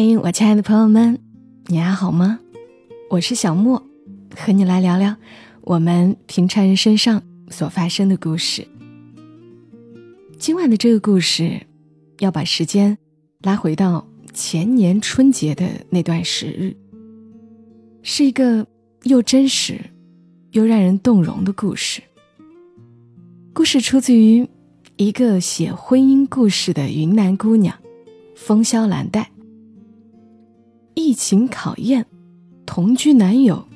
嘿，我亲爱的朋友们，你还好吗？我是小莫，和你来聊聊我们平常人身上所发生的故事。今晚的这个故事，要把时间拉回到前年春节的那段时日，是一个又真实又让人动容的故事。故事出自于一个写婚姻故事的云南姑娘风萧兰黛。疫情考验，同居男友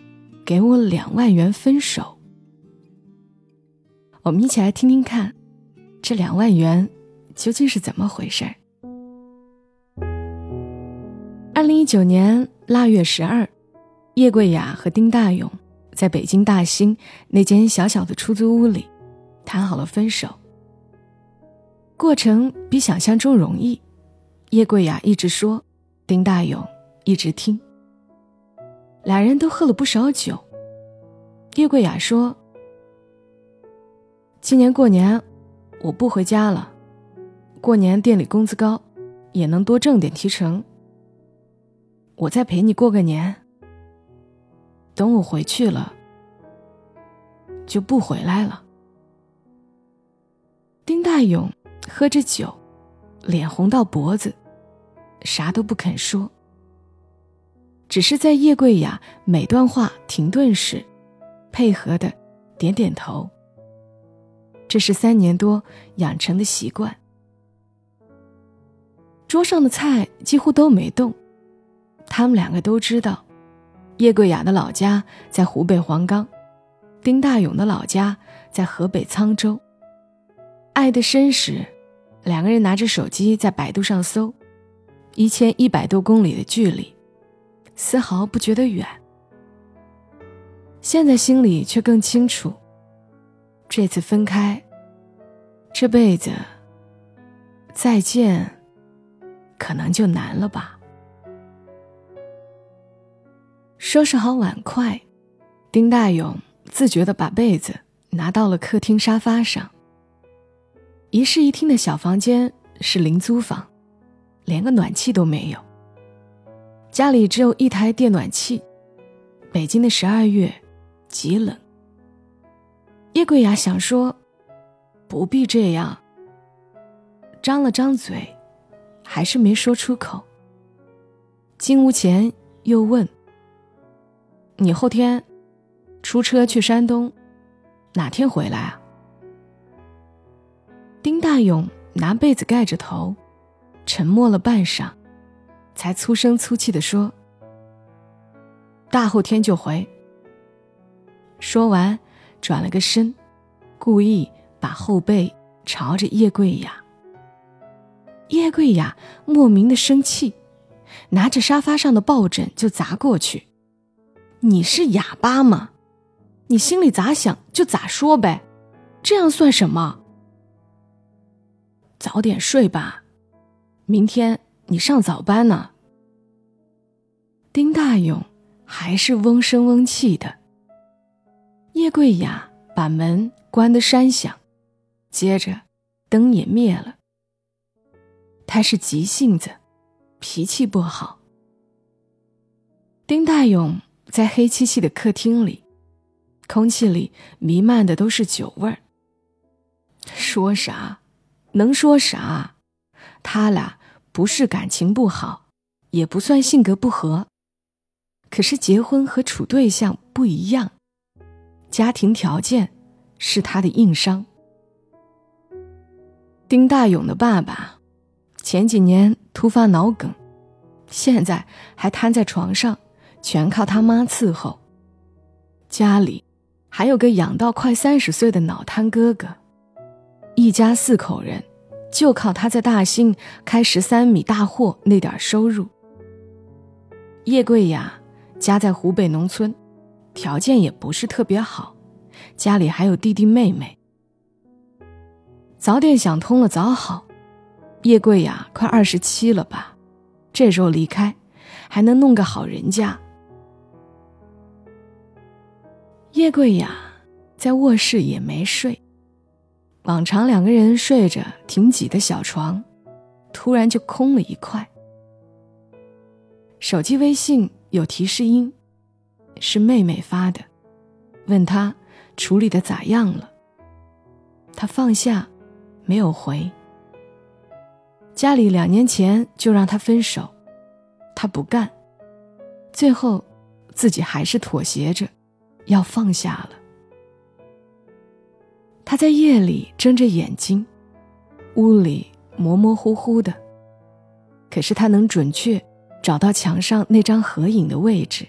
给我两万元分手。我们一起来听听看，这两万元究竟是怎么回事儿。二零一九年腊月十二，叶桂雅和丁大勇在北京大兴那间小小的出租屋里谈好了分手。过程比想象中容易，叶桂雅一直说，丁大勇。一直听，俩人都喝了不少酒。叶桂雅说：“今年过年我不回家了，过年店里工资高，也能多挣点提成。我再陪你过个年。等我回去了，就不回来了。”丁大勇喝着酒，脸红到脖子，啥都不肯说。只是在叶桂雅每段话停顿时，配合的点点头。这是三年多养成的习惯。桌上的菜几乎都没动，他们两个都知道，叶桂雅的老家在湖北黄冈，丁大勇的老家在河北沧州。爱的深时，两个人拿着手机在百度上搜，一千一百多公里的距离。丝毫不觉得远，现在心里却更清楚。这次分开，这辈子再见，可能就难了吧。收拾好碗筷，丁大勇自觉地把被子拿到了客厅沙发上。一室一厅的小房间是零租房，连个暖气都没有。家里只有一台电暖气，北京的十二月极冷。叶桂雅想说，不必这样，张了张嘴，还是没说出口。进屋前又问：“你后天出车去山东，哪天回来啊？”丁大勇拿被子盖着头，沉默了半晌。才粗声粗气地说：“大后天就回。”说完，转了个身，故意把后背朝着叶桂雅。叶桂雅莫名的生气，拿着沙发上的抱枕就砸过去。“你是哑巴吗？你心里咋想就咋说呗，这样算什么？早点睡吧，明天。”你上早班呢。丁大勇还是嗡声嗡气的。叶桂雅把门关得山响，接着灯也灭了。他是急性子，脾气不好。丁大勇在黑漆漆的客厅里，空气里弥漫的都是酒味儿。说啥？能说啥？他俩。不是感情不好，也不算性格不合，可是结婚和处对象不一样，家庭条件是他的硬伤。丁大勇的爸爸前几年突发脑梗，现在还瘫在床上，全靠他妈伺候。家里还有个养到快三十岁的脑瘫哥哥，一家四口人。就靠他在大兴开十三米大货那点收入。叶桂雅家在湖北农村，条件也不是特别好，家里还有弟弟妹妹。早点想通了早好，叶桂雅快二十七了吧，这时候离开，还能弄个好人家。叶桂雅在卧室也没睡。往常两个人睡着挺挤的小床，突然就空了一块。手机微信有提示音，是妹妹发的，问他处理的咋样了。他放下，没有回。家里两年前就让他分手，他不干，最后自己还是妥协着，要放下了。他在夜里睁着眼睛，屋里模模糊糊的，可是他能准确找到墙上那张合影的位置，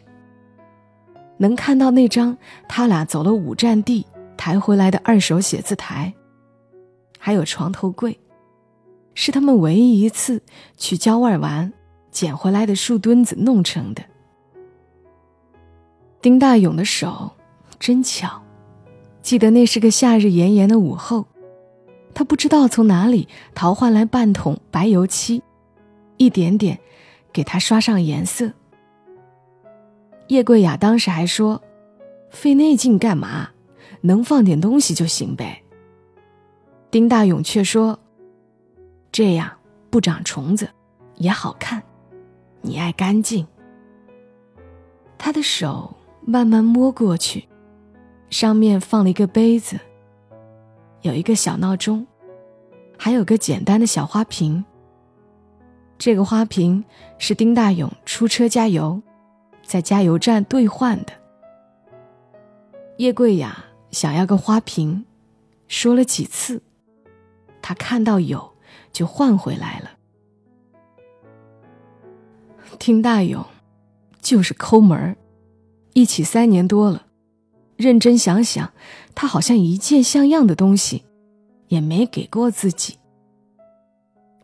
能看到那张他俩走了五站地抬回来的二手写字台，还有床头柜。是他们唯一一次去郊外玩捡回来的树墩子弄成的。丁大勇的手真巧，记得那是个夏日炎炎的午后，他不知道从哪里淘换来半桶白油漆，一点点给他刷上颜色。叶桂雅当时还说：“费那劲干嘛？能放点东西就行呗。”丁大勇却说。这样不长虫子，也好看。你爱干净。他的手慢慢摸过去，上面放了一个杯子，有一个小闹钟，还有个简单的小花瓶。这个花瓶是丁大勇出车加油，在加油站兑换的。叶桂雅想要个花瓶，说了几次，他看到有。就换回来了。丁大勇就是抠门儿，一起三年多了，认真想想，他好像一件像样的东西也没给过自己。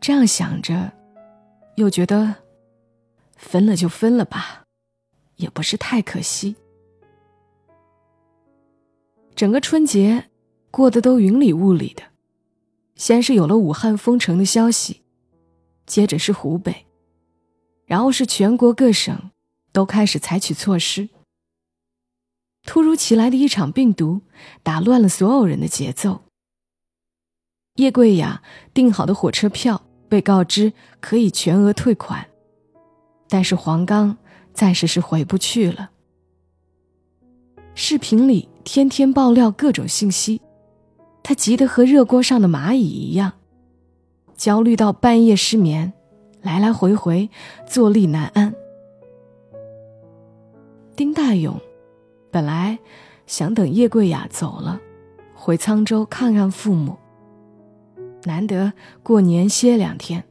这样想着，又觉得分了就分了吧，也不是太可惜。整个春节过得都云里雾里的。先是有了武汉封城的消息，接着是湖北，然后是全国各省都开始采取措施。突如其来的一场病毒打乱了所有人的节奏。叶桂雅订好的火车票被告知可以全额退款，但是黄冈暂时是回不去了。视频里天天爆料各种信息。他急得和热锅上的蚂蚁一样，焦虑到半夜失眠，来来回回坐立难安。丁大勇本来想等叶桂雅走了，回沧州看看父母，难得过年歇两天。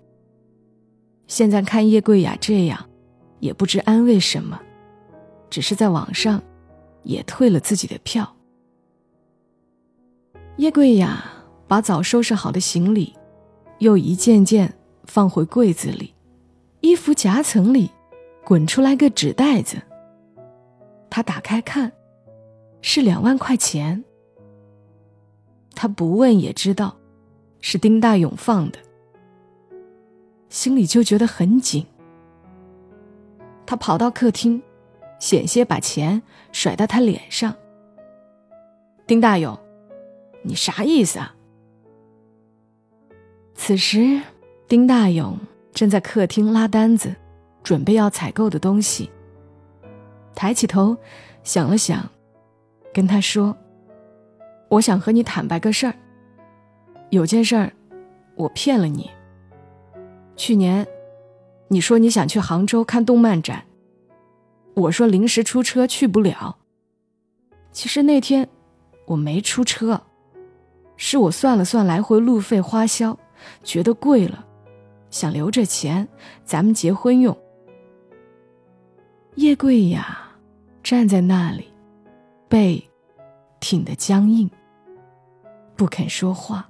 现在看叶桂雅这样，也不知安慰什么，只是在网上也退了自己的票。叶桂雅把早收拾好的行李，又一件件放回柜子里，衣服夹层里滚出来个纸袋子。他打开看，是两万块钱。他不问也知道，是丁大勇放的，心里就觉得很紧。他跑到客厅，险些把钱甩到他脸上。丁大勇。你啥意思啊？此时，丁大勇正在客厅拉单子，准备要采购的东西。抬起头，想了想，跟他说：“我想和你坦白个事儿。有件事儿，我骗了你。去年，你说你想去杭州看动漫展，我说临时出车去不了。其实那天，我没出车。”是我算了算来回路费花销，觉得贵了，想留着钱，咱们结婚用。叶桂雅站在那里，背挺得僵硬，不肯说话。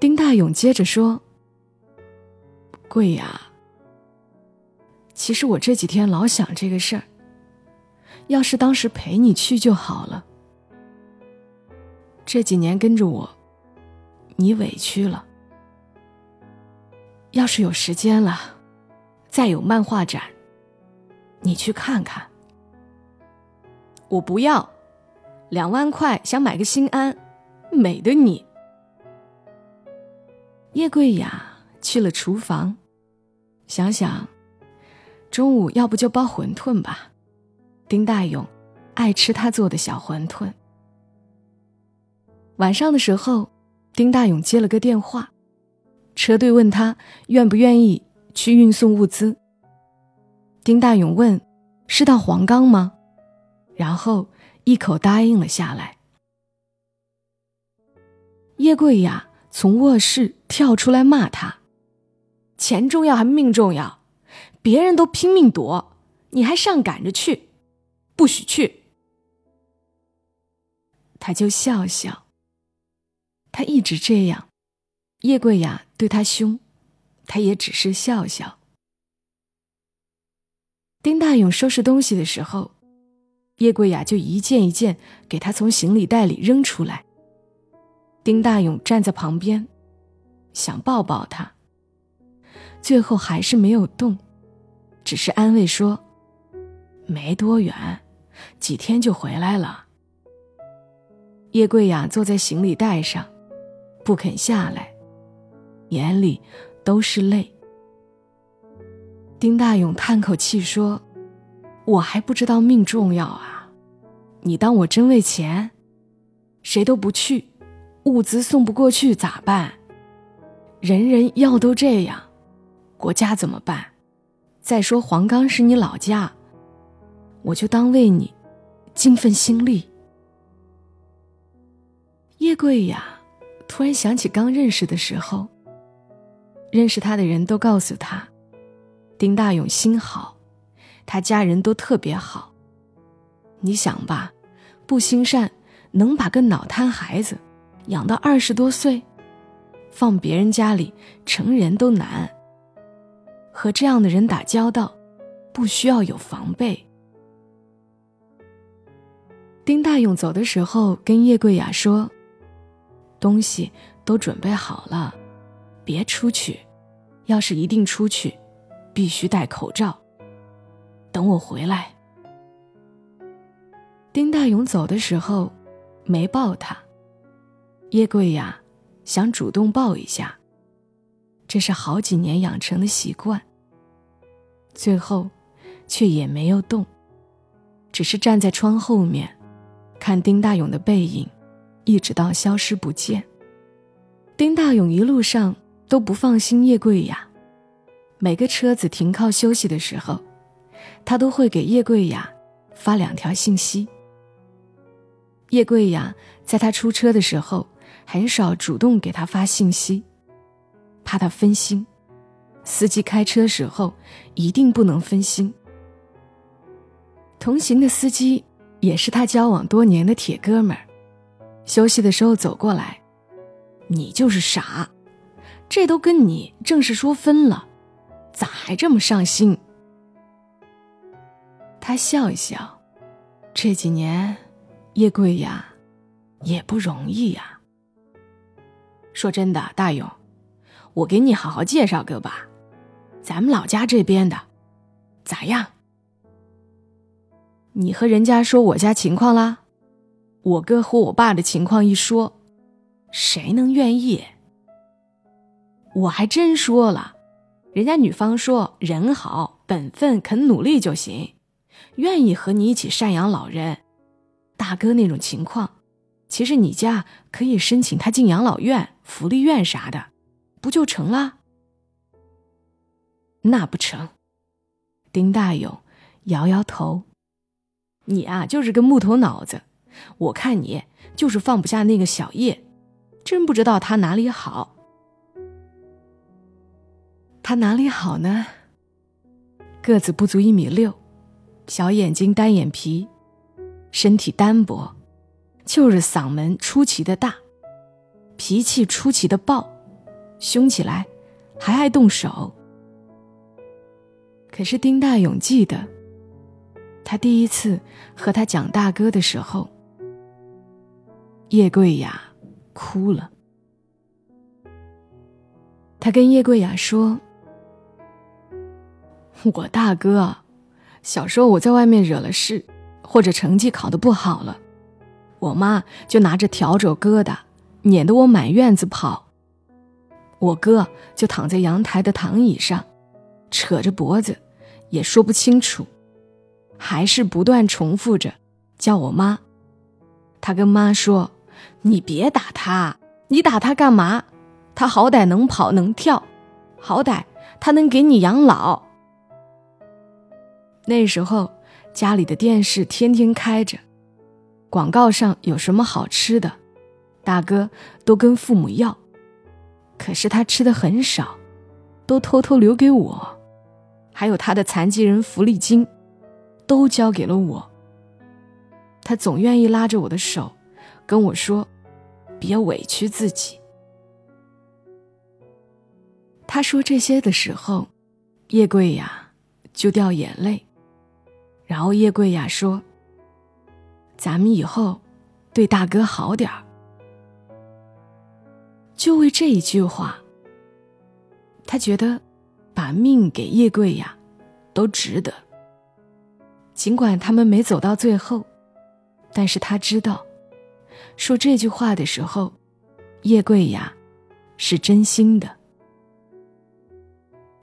丁大勇接着说：“桂雅，其实我这几天老想这个事儿，要是当时陪你去就好了。”这几年跟着我，你委屈了。要是有时间了，再有漫画展，你去看看。我不要，两万块想买个心安，美的你。叶桂雅去了厨房，想想，中午要不就包馄饨吧。丁大勇爱吃他做的小馄饨。晚上的时候，丁大勇接了个电话，车队问他愿不愿意去运送物资。丁大勇问：“是到黄冈吗？”然后一口答应了下来。叶桂雅从卧室跳出来骂他：“钱重要还命重要？别人都拼命躲，你还上赶着去，不许去！”他就笑笑。他一直这样，叶桂雅对他凶，他也只是笑笑。丁大勇收拾东西的时候，叶桂雅就一件一件给他从行李袋里扔出来。丁大勇站在旁边，想抱抱他，最后还是没有动，只是安慰说：“没多远，几天就回来了。”叶桂雅坐在行李袋上，不肯下来，眼里都是泪。丁大勇叹口气说：“我还不知道命重要啊，你当我真为钱？谁都不去。”物资送不过去咋办？人人要都这样，国家怎么办？再说黄冈是你老家，我就当为你尽份心力。叶桂雅突然想起刚认识的时候，认识他的人都告诉他，丁大勇心好，他家人都特别好。你想吧，不心善，能把个脑瘫孩子。养到二十多岁，放别人家里，成人都难。和这样的人打交道，不需要有防备。丁大勇走的时候跟叶桂雅说：“东西都准备好了，别出去。要是一定出去，必须戴口罩。等我回来。”丁大勇走的时候，没抱他。叶桂雅想主动抱一下，这是好几年养成的习惯。最后，却也没有动，只是站在窗后面，看丁大勇的背影，一直到消失不见。丁大勇一路上都不放心叶桂雅，每个车子停靠休息的时候，他都会给叶桂雅发两条信息。叶桂雅在他出车的时候。很少主动给他发信息，怕他分心。司机开车时候一定不能分心。同行的司机也是他交往多年的铁哥们儿，休息的时候走过来，你就是傻，这都跟你正式说分了，咋还这么上心？他笑一笑，这几年叶桂雅也不容易呀。说真的，大勇，我给你好好介绍个吧，咱们老家这边的，咋样？你和人家说我家情况啦，我哥和我爸的情况一说，谁能愿意？我还真说了，人家女方说人好，本分，肯努力就行，愿意和你一起赡养老人。大哥那种情况。其实你家可以申请他进养老院、福利院啥的，不就成了？那不成。丁大勇摇摇头：“你啊，就是个木头脑子。我看你就是放不下那个小叶，真不知道他哪里好。他哪里好呢？个子不足一米六，小眼睛、单眼皮，身体单薄。”就是嗓门出奇的大，脾气出奇的暴，凶起来还爱动手。可是丁大勇记得，他第一次和他讲大哥的时候，叶桂雅哭了。他跟叶桂雅说：“我大哥，小时候我在外面惹了事，或者成绩考得不好了。”我妈就拿着笤帚疙瘩，撵得我满院子跑。我哥就躺在阳台的躺椅上，扯着脖子，也说不清楚，还是不断重复着叫我妈。他跟妈说：“你别打他，你打他干嘛？他好歹能跑能跳，好歹他能给你养老。”那时候家里的电视天天开着，广告上有什么好吃的，大哥都跟父母要，可是他吃的很少，都偷偷留给我。还有他的残疾人福利金，都交给了我。他总愿意拉着我的手，跟我说：“别委屈自己。”他说这些的时候，叶桂雅就掉眼泪。然后叶桂雅说：“咱们以后对大哥好点儿。”就为这一句话，他觉得。把命给叶桂雅，都值得。尽管他们没走到最后，但是他知道，说这句话的时候，叶桂雅是真心的。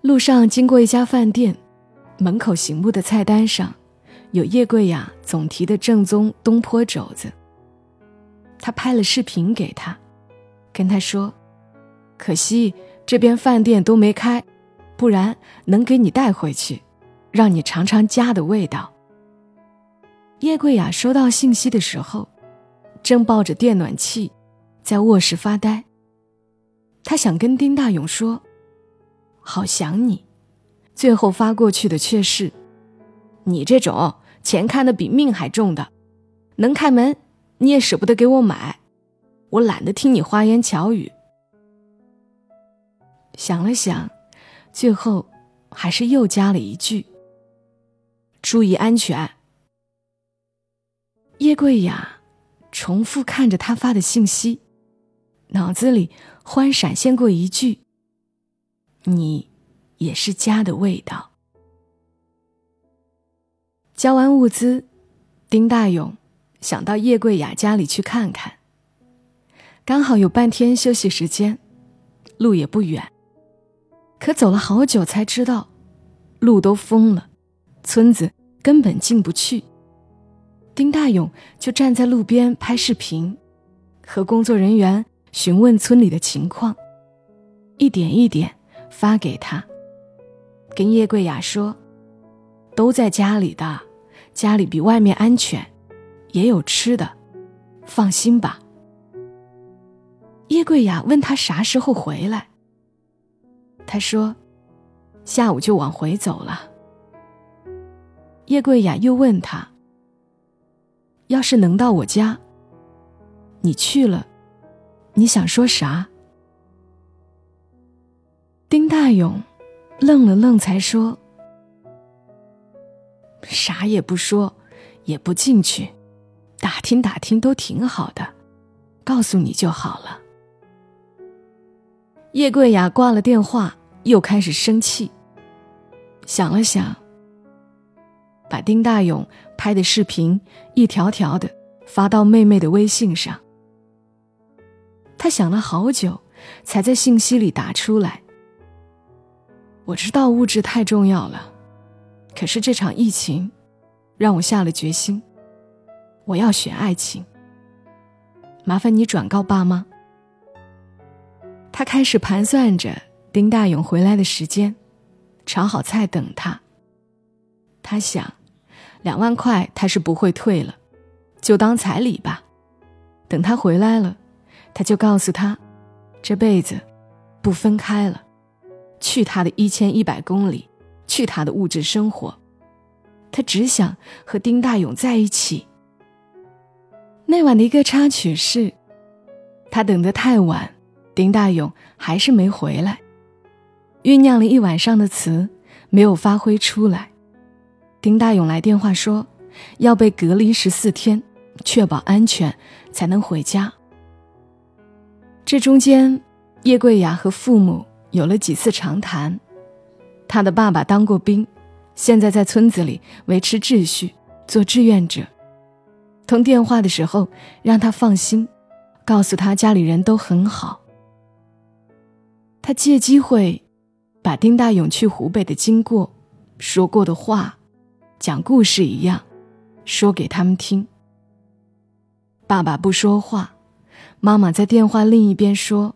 路上经过一家饭店，门口醒目的菜单上，有叶桂雅总提的正宗东坡肘子。他拍了视频给他，跟他说：“可惜这边饭店都没开。”不然能给你带回去，让你尝尝家的味道。叶桂雅收到信息的时候，正抱着电暖气，在卧室发呆。她想跟丁大勇说：“好想你。”最后发过去的却是：“你这种钱看得比命还重的，能开门你也舍不得给我买，我懒得听你花言巧语。”想了想。最后，还是又加了一句：“注意安全。”叶桂雅重复看着他发的信息，脑子里忽然闪现过一句：“你也是家的味道。”交完物资，丁大勇想到叶桂雅家里去看看，刚好有半天休息时间，路也不远。可走了好久才知道，路都封了，村子根本进不去。丁大勇就站在路边拍视频，和工作人员询问村里的情况，一点一点发给他。跟叶桂雅说：“都在家里的，家里比外面安全，也有吃的，放心吧。”叶桂雅问他啥时候回来。他说：“下午就往回走了。”叶桂雅又问他：“要是能到我家，你去了，你想说啥？”丁大勇愣了愣，才说：“啥也不说，也不进去，打听打听都挺好的，告诉你就好了。”叶桂雅挂了电话。又开始生气。想了想，把丁大勇拍的视频一条条的发到妹妹的微信上。他想了好久，才在信息里打出来：“我知道物质太重要了，可是这场疫情，让我下了决心，我要选爱情。麻烦你转告爸妈。”他开始盘算着。丁大勇回来的时间，炒好菜等他。他想，两万块他是不会退了，就当彩礼吧。等他回来了，他就告诉他，这辈子不分开了。去他的一千一百公里，去他的物质生活，他只想和丁大勇在一起。那晚的一个插曲是，他等得太晚，丁大勇还是没回来。酝酿了一晚上的词没有发挥出来，丁大勇来电话说要被隔离十四天，确保安全才能回家。这中间，叶桂雅和父母有了几次长谈。他的爸爸当过兵，现在在村子里维持秩序，做志愿者。通电话的时候让他放心，告诉他家里人都很好。他借机会。把丁大勇去湖北的经过说过的话，讲故事一样，说给他们听。爸爸不说话，妈妈在电话另一边说：“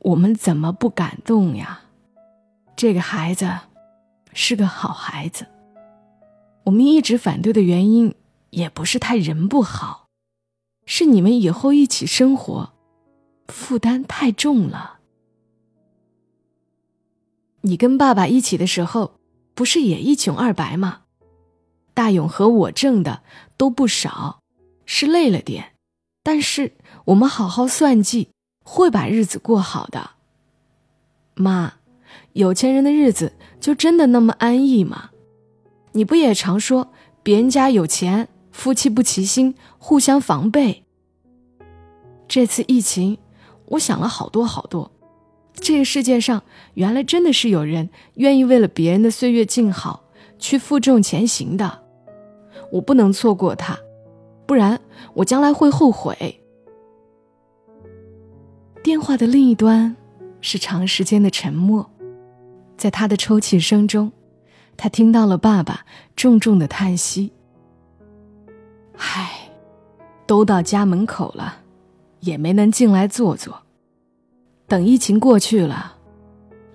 我们怎么不感动呀？这个孩子是个好孩子。我们一直反对的原因，也不是他人不好，是你们以后一起生活，负担太重了。你跟爸爸一起的时候。”不是也一穷二白吗？大勇和我挣的都不少，是累了点，但是我们好好算计，会把日子过好的。妈，有钱人的日子就真的那么安逸吗？你不也常说别人家有钱，夫妻不齐心，互相防备？这次疫情，我想了好多好多。这个世界上原来真的是有人愿意为了别人的岁月静好去负重前行的，我不能错过他，不然我将来会后悔。电话的另一端是长时间的沉默，在他的抽泣声中，他听到了爸爸重重的叹息。唉，都到家门口了，也没能进来坐坐。等疫情过去了，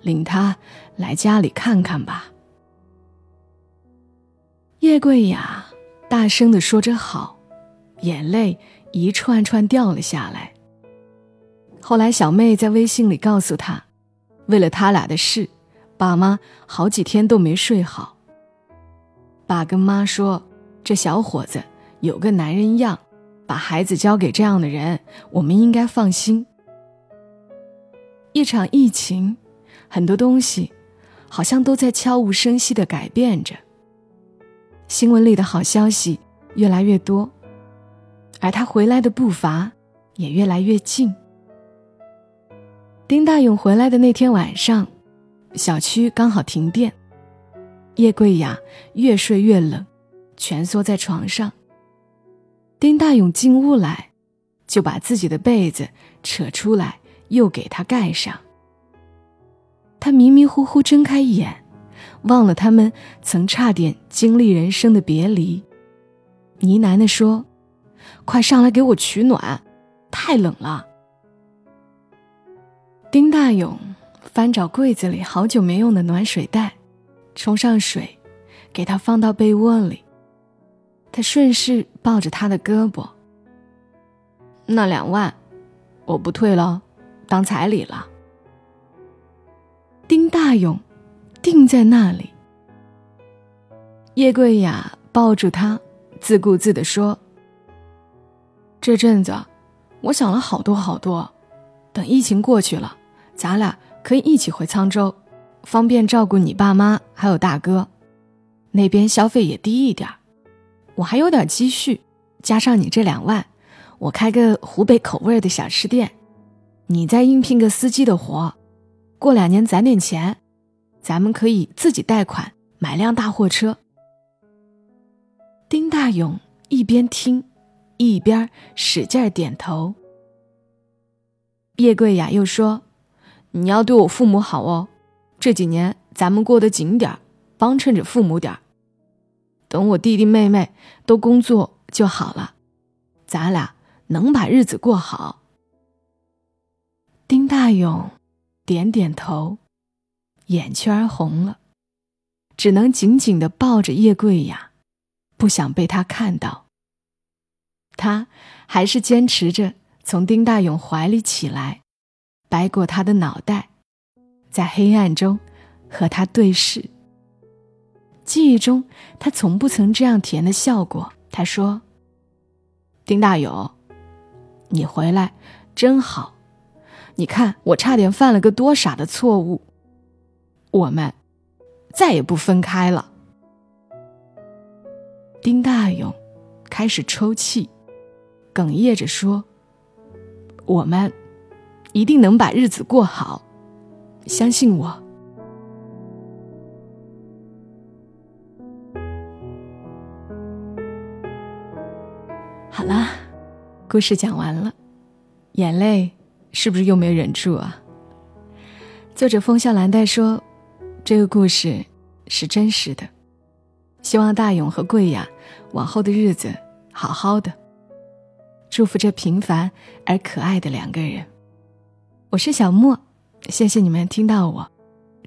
领他来家里看看吧。叶桂雅大声的说着“好”，眼泪一串串掉了下来。后来小妹在微信里告诉他，为了他俩的事，爸妈好几天都没睡好。爸跟妈说，这小伙子有个男人样，把孩子交给这样的人，我们应该放心。一场疫情，很多东西好像都在悄无声息的改变着。新闻里的好消息越来越多，而他回来的步伐也越来越近。丁大勇回来的那天晚上，小区刚好停电，叶桂雅越睡越冷，蜷缩在床上。丁大勇进屋来，就把自己的被子扯出来。又给他盖上。他迷迷糊糊睁开眼，忘了他们曾差点经历人生的别离，呢喃的说：“快上来给我取暖，太冷了。”丁大勇翻找柜子里好久没用的暖水袋，冲上水，给他放到被窝里。他顺势抱着他的胳膊：“那两万，我不退了。”当彩礼了。丁大勇定在那里。叶桂雅抱住他，自顾自地说：“这阵子，我想了好多好多。等疫情过去了，咱俩可以一起回沧州，方便照顾你爸妈还有大哥。那边消费也低一点我还有点积蓄，加上你这两万，我开个湖北口味的小吃店。”你再应聘个司机的活，过两年攒点钱，咱们可以自己贷款买辆大货车。丁大勇一边听，一边使劲点头。叶桂雅又说：“你要对我父母好哦，这几年咱们过得紧点儿帮衬着父母点儿等我弟弟妹妹都工作就好了，咱俩能把日子过好。”丁大勇点点头，眼圈红了，只能紧紧的抱着叶桂雅，不想被他看到。他还是坚持着从丁大勇怀里起来，掰过他的脑袋，在黑暗中和他对视。记忆中，他从不曾这样甜的笑过。他说：“丁大勇，你回来真好。”你看，我差点犯了个多傻的错误。我们再也不分开了。丁大勇开始抽泣，哽咽着说：“我们一定能把日子过好，相信我。”好啦，故事讲完了，眼泪。是不是又没忍住啊？作者风笑蓝带说：“这个故事是真实的。希望大勇和桂雅往后的日子好好的。祝福这平凡而可爱的两个人。我是小莫，谢谢你们听到我，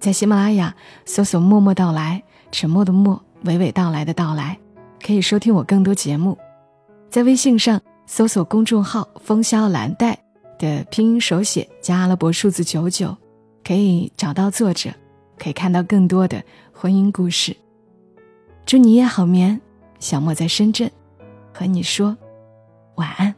在喜马拉雅搜索“默默到来”，沉默的默，娓娓道来的到来，可以收听我更多节目。在微信上搜索公众号“风萧蓝带”的拼音手写加阿拉伯数字九九，可以找到作者，可以看到更多的婚姻故事。祝你夜好眠，小莫在深圳，和你说晚安。